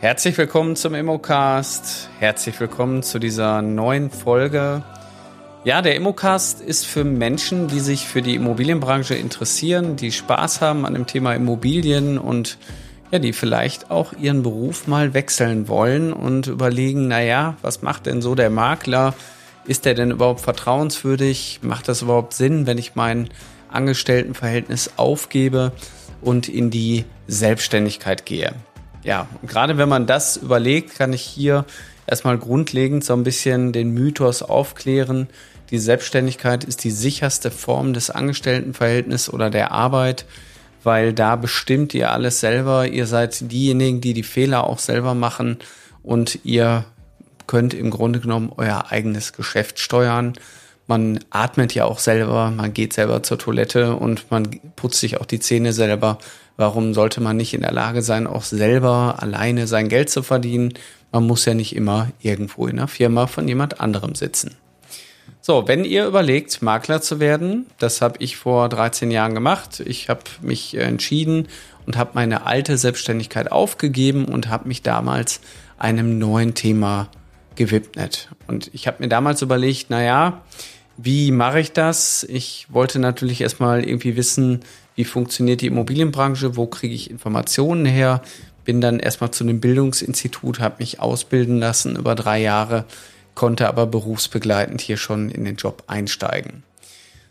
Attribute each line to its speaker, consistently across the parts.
Speaker 1: Herzlich willkommen zum Immocast. Herzlich willkommen zu dieser neuen Folge. Ja, der Immocast ist für Menschen, die sich für die Immobilienbranche interessieren, die Spaß haben an dem Thema Immobilien und ja, die vielleicht auch ihren Beruf mal wechseln wollen und überlegen, naja, was macht denn so der Makler? Ist der denn überhaupt vertrauenswürdig? Macht das überhaupt Sinn, wenn ich mein Angestelltenverhältnis aufgebe und in die Selbstständigkeit gehe? Ja, gerade wenn man das überlegt, kann ich hier erstmal grundlegend so ein bisschen den Mythos aufklären. Die Selbstständigkeit ist die sicherste Form des Angestelltenverhältnisses oder der Arbeit, weil da bestimmt ihr alles selber. Ihr seid diejenigen, die die Fehler auch selber machen und ihr könnt im Grunde genommen euer eigenes Geschäft steuern. Man atmet ja auch selber, man geht selber zur Toilette und man putzt sich auch die Zähne selber. Warum sollte man nicht in der Lage sein, auch selber alleine sein Geld zu verdienen? Man muss ja nicht immer irgendwo in einer Firma von jemand anderem sitzen. So, wenn ihr überlegt, Makler zu werden, das habe ich vor 13 Jahren gemacht. Ich habe mich entschieden und habe meine alte Selbstständigkeit aufgegeben und habe mich damals einem neuen Thema gewidmet. Und ich habe mir damals überlegt, naja, wie mache ich das? Ich wollte natürlich erstmal irgendwie wissen, wie funktioniert die Immobilienbranche, wo kriege ich Informationen her. Bin dann erstmal zu einem Bildungsinstitut, habe mich ausbilden lassen über drei Jahre, konnte aber berufsbegleitend hier schon in den Job einsteigen.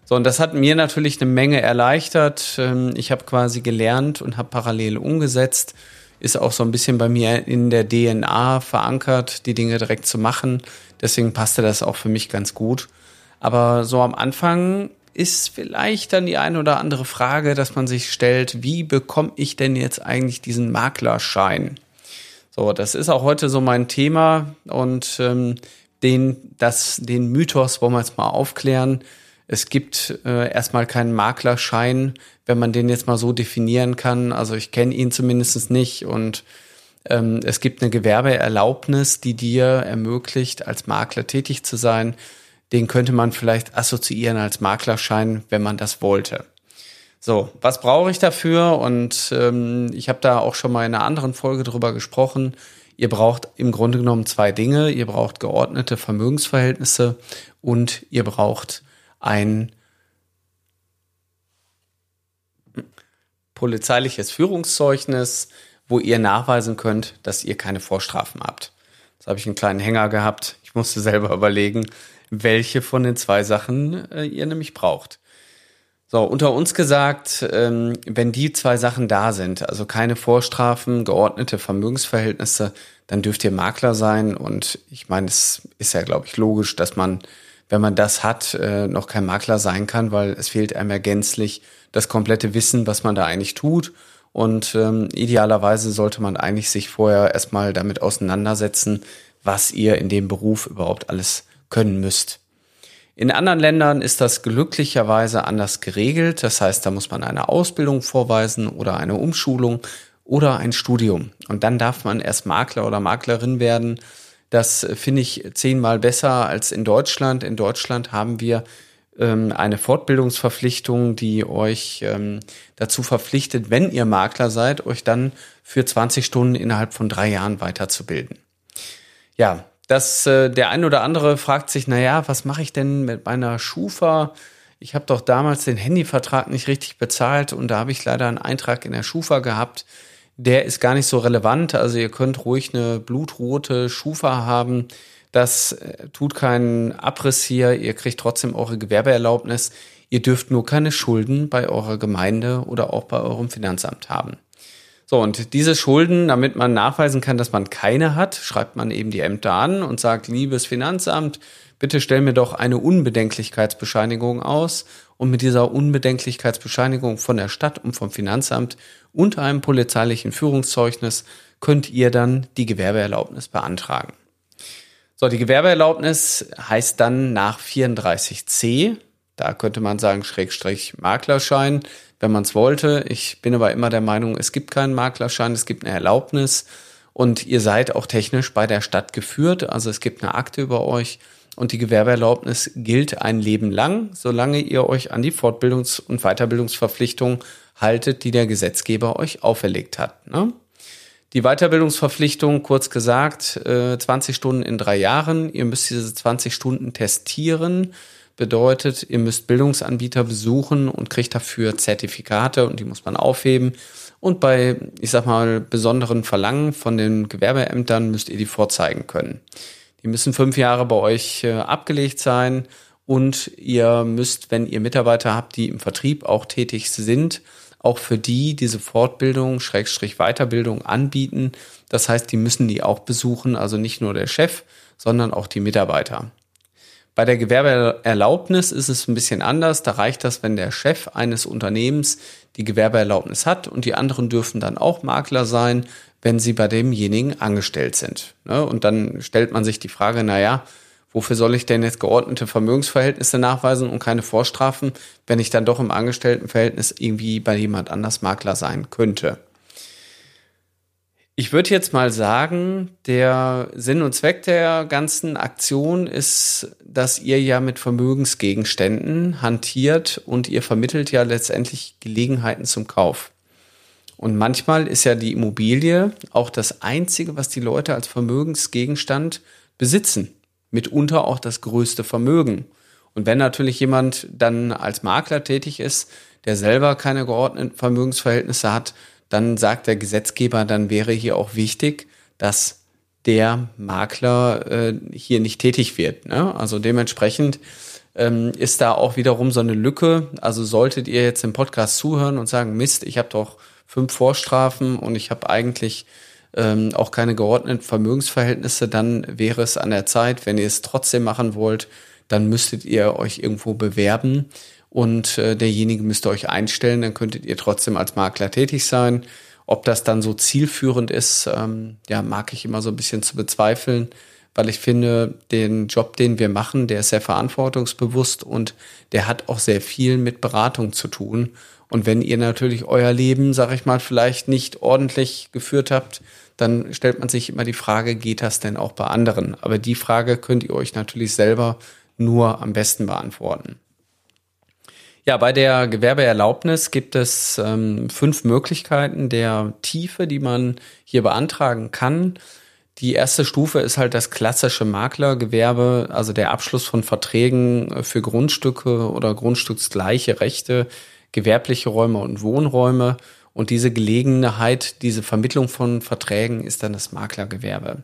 Speaker 1: So, und das hat mir natürlich eine Menge erleichtert. Ähm, ich habe quasi gelernt und habe parallel umgesetzt. Ist auch so ein bisschen bei mir in der DNA verankert, die Dinge direkt zu machen. Deswegen passte das auch für mich ganz gut. Aber so am Anfang ist vielleicht dann die eine oder andere Frage, dass man sich stellt, wie bekomme ich denn jetzt eigentlich diesen Maklerschein? So, das ist auch heute so mein Thema und ähm, den, das, den Mythos wollen wir jetzt mal aufklären. Es gibt äh, erstmal keinen Maklerschein, wenn man den jetzt mal so definieren kann. Also ich kenne ihn zumindest nicht und ähm, es gibt eine Gewerbeerlaubnis, die dir ermöglicht, als Makler tätig zu sein den könnte man vielleicht assoziieren als Maklerschein, wenn man das wollte. So, was brauche ich dafür? Und ähm, ich habe da auch schon mal in einer anderen Folge drüber gesprochen. Ihr braucht im Grunde genommen zwei Dinge. Ihr braucht geordnete Vermögensverhältnisse und ihr braucht ein polizeiliches Führungszeugnis, wo ihr nachweisen könnt, dass ihr keine Vorstrafen habt. Jetzt habe ich einen kleinen Hänger gehabt. Ich musste selber überlegen, welche von den zwei Sachen äh, ihr nämlich braucht. So, unter uns gesagt, ähm, wenn die zwei Sachen da sind, also keine Vorstrafen, geordnete Vermögensverhältnisse, dann dürft ihr Makler sein. Und ich meine, es ist ja, glaube ich, logisch, dass man, wenn man das hat, äh, noch kein Makler sein kann, weil es fehlt einem ja gänzlich das komplette Wissen, was man da eigentlich tut. Und ähm, idealerweise sollte man eigentlich sich vorher erstmal damit auseinandersetzen, was ihr in dem Beruf überhaupt alles können müsst. In anderen Ländern ist das glücklicherweise anders geregelt. Das heißt, da muss man eine Ausbildung vorweisen oder eine Umschulung oder ein Studium. Und dann darf man erst Makler oder Maklerin werden. Das finde ich zehnmal besser als in Deutschland. In Deutschland haben wir ähm, eine Fortbildungsverpflichtung, die euch ähm, dazu verpflichtet, wenn ihr Makler seid, euch dann für 20 Stunden innerhalb von drei Jahren weiterzubilden. Ja, dass äh, der ein oder andere fragt sich, naja, was mache ich denn mit meiner Schufa? Ich habe doch damals den Handyvertrag nicht richtig bezahlt und da habe ich leider einen Eintrag in der Schufa gehabt. Der ist gar nicht so relevant. Also ihr könnt ruhig eine blutrote Schufa haben. Das äh, tut keinen Abriss hier. Ihr kriegt trotzdem eure Gewerbeerlaubnis. Ihr dürft nur keine Schulden bei eurer Gemeinde oder auch bei eurem Finanzamt haben. So, und diese Schulden, damit man nachweisen kann, dass man keine hat, schreibt man eben die Ämter an und sagt, liebes Finanzamt, bitte stell mir doch eine Unbedenklichkeitsbescheinigung aus. Und mit dieser Unbedenklichkeitsbescheinigung von der Stadt und vom Finanzamt und einem polizeilichen Führungszeugnis könnt ihr dann die Gewerbeerlaubnis beantragen. So, die Gewerbeerlaubnis heißt dann nach 34c, da könnte man sagen Schrägstrich Maklerschein, wenn man es wollte. Ich bin aber immer der Meinung, es gibt keinen Maklerschein, es gibt eine Erlaubnis und ihr seid auch technisch bei der Stadt geführt. Also es gibt eine Akte über euch und die Gewerbeerlaubnis gilt ein Leben lang, solange ihr euch an die Fortbildungs- und Weiterbildungsverpflichtungen haltet, die der Gesetzgeber euch auferlegt hat. Ne? Die Weiterbildungsverpflichtung, kurz gesagt, 20 Stunden in drei Jahren. Ihr müsst diese 20 Stunden testieren. Bedeutet, ihr müsst Bildungsanbieter besuchen und kriegt dafür Zertifikate und die muss man aufheben. Und bei, ich sag mal, besonderen Verlangen von den Gewerbeämtern müsst ihr die vorzeigen können. Die müssen fünf Jahre bei euch äh, abgelegt sein und ihr müsst, wenn ihr Mitarbeiter habt, die im Vertrieb auch tätig sind, auch für die diese Fortbildung, Schrägstrich Weiterbildung anbieten. Das heißt, die müssen die auch besuchen, also nicht nur der Chef, sondern auch die Mitarbeiter. Bei der Gewerbeerlaubnis ist es ein bisschen anders. Da reicht das, wenn der Chef eines Unternehmens die Gewerbeerlaubnis hat und die anderen dürfen dann auch Makler sein, wenn sie bei demjenigen angestellt sind. Ne? Und dann stellt man sich die Frage, na ja, wofür soll ich denn jetzt geordnete Vermögensverhältnisse nachweisen und keine Vorstrafen, wenn ich dann doch im Angestelltenverhältnis irgendwie bei jemand anders Makler sein könnte? Ich würde jetzt mal sagen, der Sinn und Zweck der ganzen Aktion ist, dass ihr ja mit Vermögensgegenständen hantiert und ihr vermittelt ja letztendlich Gelegenheiten zum Kauf. Und manchmal ist ja die Immobilie auch das Einzige, was die Leute als Vermögensgegenstand besitzen. Mitunter auch das größte Vermögen. Und wenn natürlich jemand dann als Makler tätig ist, der selber keine geordneten Vermögensverhältnisse hat, dann sagt der Gesetzgeber, dann wäre hier auch wichtig, dass der Makler äh, hier nicht tätig wird. Ne? Also dementsprechend ähm, ist da auch wiederum so eine Lücke. Also solltet ihr jetzt im Podcast zuhören und sagen, Mist, ich habe doch fünf Vorstrafen und ich habe eigentlich ähm, auch keine geordneten Vermögensverhältnisse, dann wäre es an der Zeit, wenn ihr es trotzdem machen wollt, dann müsstet ihr euch irgendwo bewerben und äh, derjenige müsste euch einstellen, dann könntet ihr trotzdem als Makler tätig sein. Ob das dann so zielführend ist, ähm, ja, mag ich immer so ein bisschen zu bezweifeln, weil ich finde, den Job, den wir machen, der ist sehr verantwortungsbewusst und der hat auch sehr viel mit Beratung zu tun. Und wenn ihr natürlich euer Leben, sag ich mal, vielleicht nicht ordentlich geführt habt, dann stellt man sich immer die Frage, geht das denn auch bei anderen? Aber die Frage könnt ihr euch natürlich selber nur am besten beantworten. Ja, bei der Gewerbeerlaubnis gibt es ähm, fünf Möglichkeiten der Tiefe, die man hier beantragen kann. Die erste Stufe ist halt das klassische Maklergewerbe, also der Abschluss von Verträgen für Grundstücke oder grundstücksgleiche Rechte, gewerbliche Räume und Wohnräume. Und diese Gelegenheit, diese Vermittlung von Verträgen ist dann das Maklergewerbe.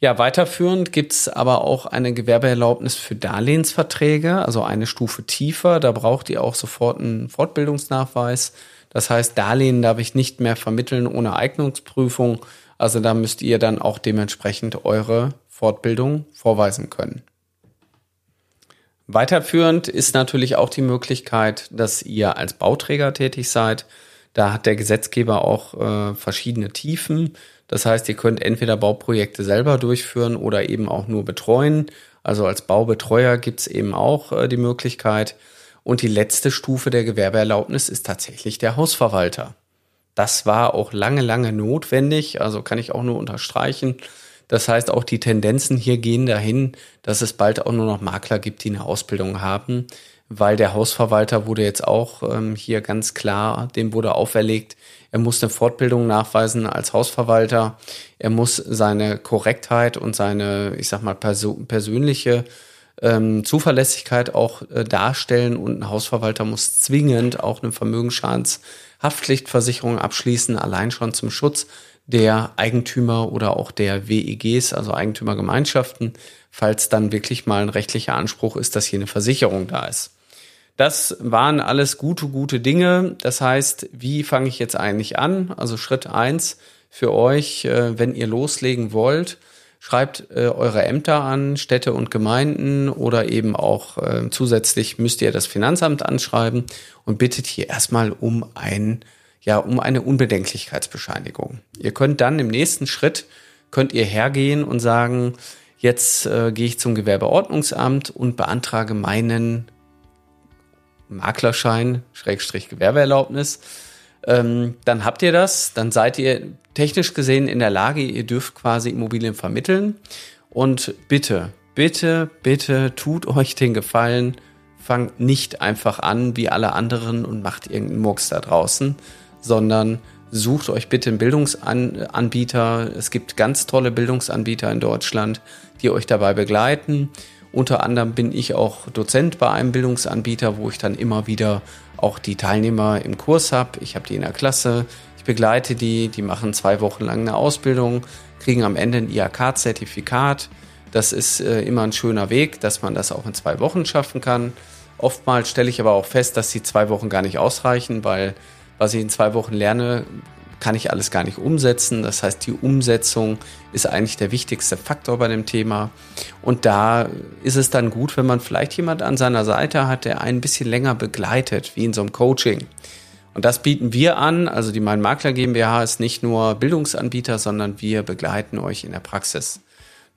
Speaker 1: Ja, weiterführend gibt's aber auch eine Gewerbeerlaubnis für Darlehensverträge, also eine Stufe tiefer. Da braucht ihr auch sofort einen Fortbildungsnachweis. Das heißt, Darlehen darf ich nicht mehr vermitteln ohne Eignungsprüfung. Also da müsst ihr dann auch dementsprechend eure Fortbildung vorweisen können. Weiterführend ist natürlich auch die Möglichkeit, dass ihr als Bauträger tätig seid. Da hat der Gesetzgeber auch äh, verschiedene Tiefen. Das heißt, ihr könnt entweder Bauprojekte selber durchführen oder eben auch nur betreuen. Also als Baubetreuer gibt's eben auch äh, die Möglichkeit. Und die letzte Stufe der Gewerbeerlaubnis ist tatsächlich der Hausverwalter. Das war auch lange, lange notwendig, also kann ich auch nur unterstreichen. Das heißt, auch die Tendenzen hier gehen dahin, dass es bald auch nur noch Makler gibt, die eine Ausbildung haben, weil der Hausverwalter wurde jetzt auch ähm, hier ganz klar, dem wurde auferlegt, er muss eine Fortbildung nachweisen als Hausverwalter. Er muss seine Korrektheit und seine, ich sag mal, perso persönliche ähm, Zuverlässigkeit auch äh, darstellen und ein Hausverwalter muss zwingend auch eine Vermögensschadenshaftpflichtversicherung abschließen, allein schon zum Schutz der Eigentümer oder auch der WEGs, also Eigentümergemeinschaften, falls dann wirklich mal ein rechtlicher Anspruch ist, dass hier eine Versicherung da ist. Das waren alles gute, gute Dinge. Das heißt, wie fange ich jetzt eigentlich an? Also Schritt eins für euch, äh, wenn ihr loslegen wollt, schreibt äh, eure Ämter an, Städte und Gemeinden oder eben auch äh, zusätzlich müsst ihr das Finanzamt anschreiben und bittet hier erstmal um ein ja, um eine Unbedenklichkeitsbescheinigung. Ihr könnt dann im nächsten Schritt könnt ihr hergehen und sagen, jetzt äh, gehe ich zum Gewerbeordnungsamt und beantrage meinen Maklerschein, Schrägstrich Gewerbeerlaubnis, ähm, dann habt ihr das, dann seid ihr technisch gesehen in der Lage, ihr dürft quasi Immobilien vermitteln. Und bitte, bitte, bitte tut euch den Gefallen, fangt nicht einfach an wie alle anderen und macht irgendeinen Murks da draußen, sondern sucht euch bitte einen Bildungsanbieter. Es gibt ganz tolle Bildungsanbieter in Deutschland, die euch dabei begleiten. Unter anderem bin ich auch Dozent bei einem Bildungsanbieter, wo ich dann immer wieder auch die Teilnehmer im Kurs habe. Ich habe die in der Klasse, ich begleite die, die machen zwei Wochen lang eine Ausbildung, kriegen am Ende ein IHK-Zertifikat. Das ist äh, immer ein schöner Weg, dass man das auch in zwei Wochen schaffen kann. Oftmals stelle ich aber auch fest, dass die zwei Wochen gar nicht ausreichen, weil was ich in zwei Wochen lerne, kann ich alles gar nicht umsetzen. Das heißt, die Umsetzung ist eigentlich der wichtigste Faktor bei dem Thema. Und da ist es dann gut, wenn man vielleicht jemand an seiner Seite hat, der einen ein bisschen länger begleitet, wie in so einem Coaching. Und das bieten wir an. Also die Mein Makler GmbH ist nicht nur Bildungsanbieter, sondern wir begleiten euch in der Praxis.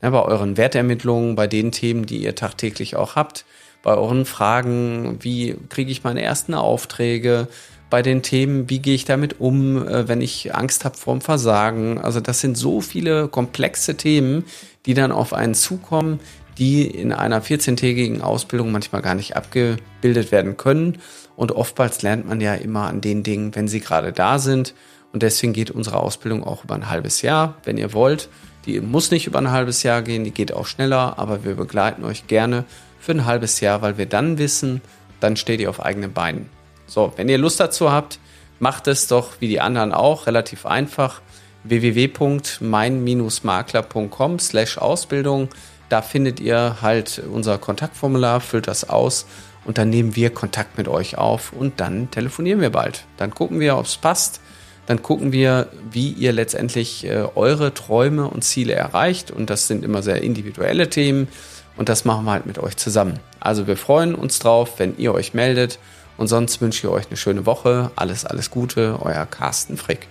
Speaker 1: Ja, bei euren Wertermittlungen, bei den Themen, die ihr tagtäglich auch habt, bei euren Fragen, wie kriege ich meine ersten Aufträge, bei den Themen, wie gehe ich damit um, äh, wenn ich Angst habe vorm Versagen. Also das sind so viele komplexe Themen, die dann auf einen zukommen, die in einer 14-tägigen Ausbildung manchmal gar nicht abgebildet werden können. Und oftmals lernt man ja immer an den Dingen, wenn sie gerade da sind. Und deswegen geht unsere Ausbildung auch über ein halbes Jahr, wenn ihr wollt. Die muss nicht über ein halbes Jahr gehen, die geht auch schneller, aber wir begleiten euch gerne für ein halbes Jahr, weil wir dann wissen, dann steht ihr auf eigenen Beinen. So, wenn ihr Lust dazu habt, macht es doch wie die anderen auch relativ einfach www.mein-makler.com slash Ausbildung. Da findet ihr halt unser Kontaktformular, füllt das aus und dann nehmen wir Kontakt mit euch auf und dann telefonieren wir bald. Dann gucken wir, ob es passt. Dann gucken wir, wie ihr letztendlich äh, eure Träume und Ziele erreicht. Und das sind immer sehr individuelle Themen. Und das machen wir halt mit euch zusammen. Also wir freuen uns drauf, wenn ihr euch meldet und sonst wünsche ich euch eine schöne Woche. Alles, alles Gute, euer Carsten Frick.